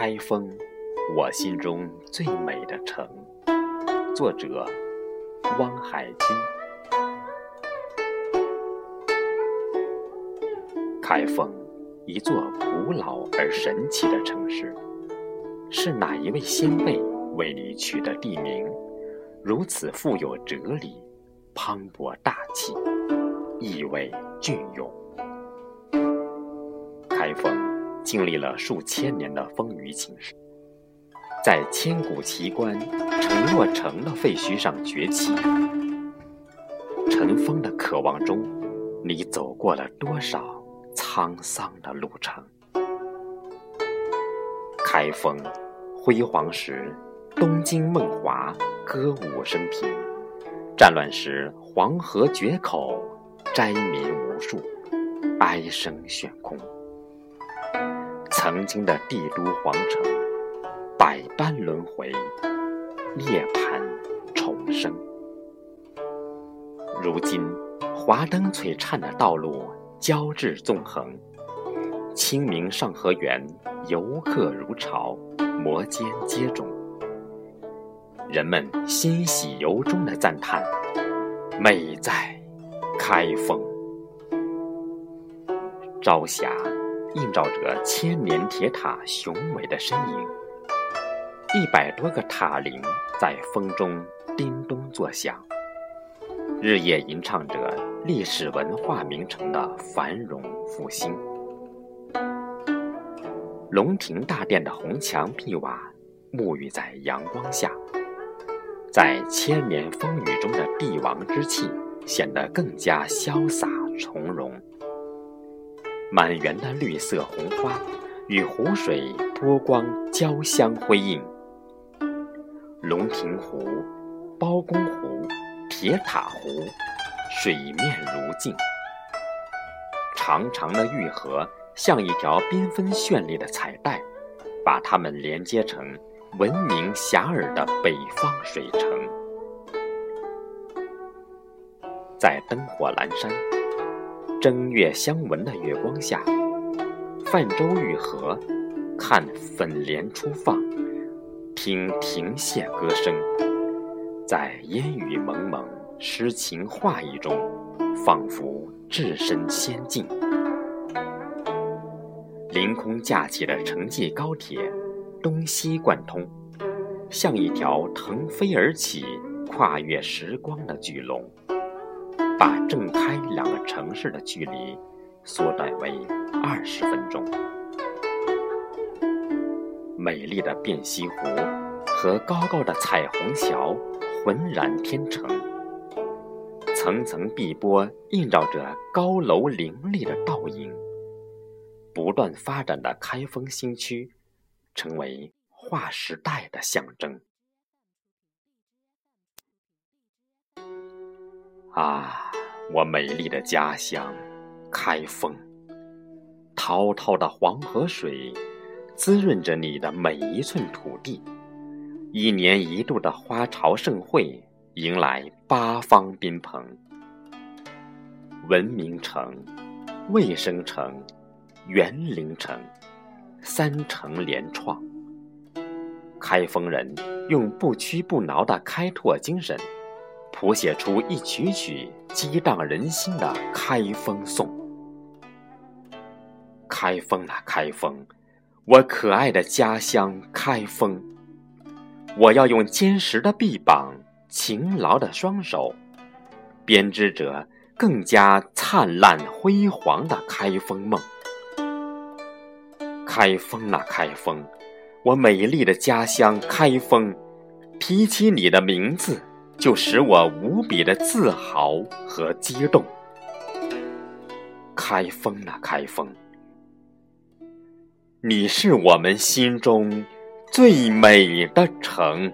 开封，我心中最美的城。作者：汪海清。开封，一座古老而神奇的城市，是哪一位先辈为你取的地名？如此富有哲理，磅礴大气，意味隽永。开封经历了数千年的风雨侵蚀，在千古奇观陈若成的废墟上崛起。尘封的渴望中，你走过了多少沧桑的路程？开封辉煌时，东京梦华歌舞升平；战乱时，黄河决口，灾民无数，哀声悬空。曾经的帝都皇城，百般轮回，涅槃重生。如今，华灯璀璨的道路交织纵横，清明上河园游客如潮，摩肩接踵。人们欣喜由衷的赞叹：“美在开封。”朝霞。映照着千年铁塔雄伟的身影，一百多个塔铃在风中叮咚作响，日夜吟唱着历史文化名城的繁荣复兴。龙庭大殿的红墙碧瓦沐浴在阳光下，在千年风雨中的帝王之气显得更加潇洒从容。满园的绿色红花与湖水波光交相辉映，龙庭湖、包公湖、铁塔湖，水面如镜。长长的玉河像一条缤纷绚丽的彩带，把它们连接成闻名遐迩的北方水城。在灯火阑珊。正月相闻的月光下，泛舟玉河，看粉莲初放，听亭榭歌声，在烟雨蒙蒙、诗情画意中，仿佛置身仙境。凌空架起的城际高铁，东西贯通，像一条腾飞而起、跨越时光的巨龙。把正开两个城市的距离缩短为二十分钟。美丽的汴西湖和高高的彩虹桥浑然天成，层层碧波映照着高楼林立的倒影。不断发展的开封新区，成为划时代的象征。啊，我美丽的家乡，开封！滔滔的黄河水滋润着你的每一寸土地，一年一度的花朝盛会迎来八方宾朋。文明城、卫生城、园林城，三城联创。开封人用不屈不挠的开拓精神。谱写出一曲曲激荡人心的开封颂。开封啊，开封，我可爱的家乡开封！我要用坚实的臂膀、勤劳的双手，编织着更加灿烂辉煌的开封梦。开封啊，开封，我美丽的家乡开封！提起你的名字。就使我无比的自豪和激动。开封啊，开封！你是我们心中最美的城。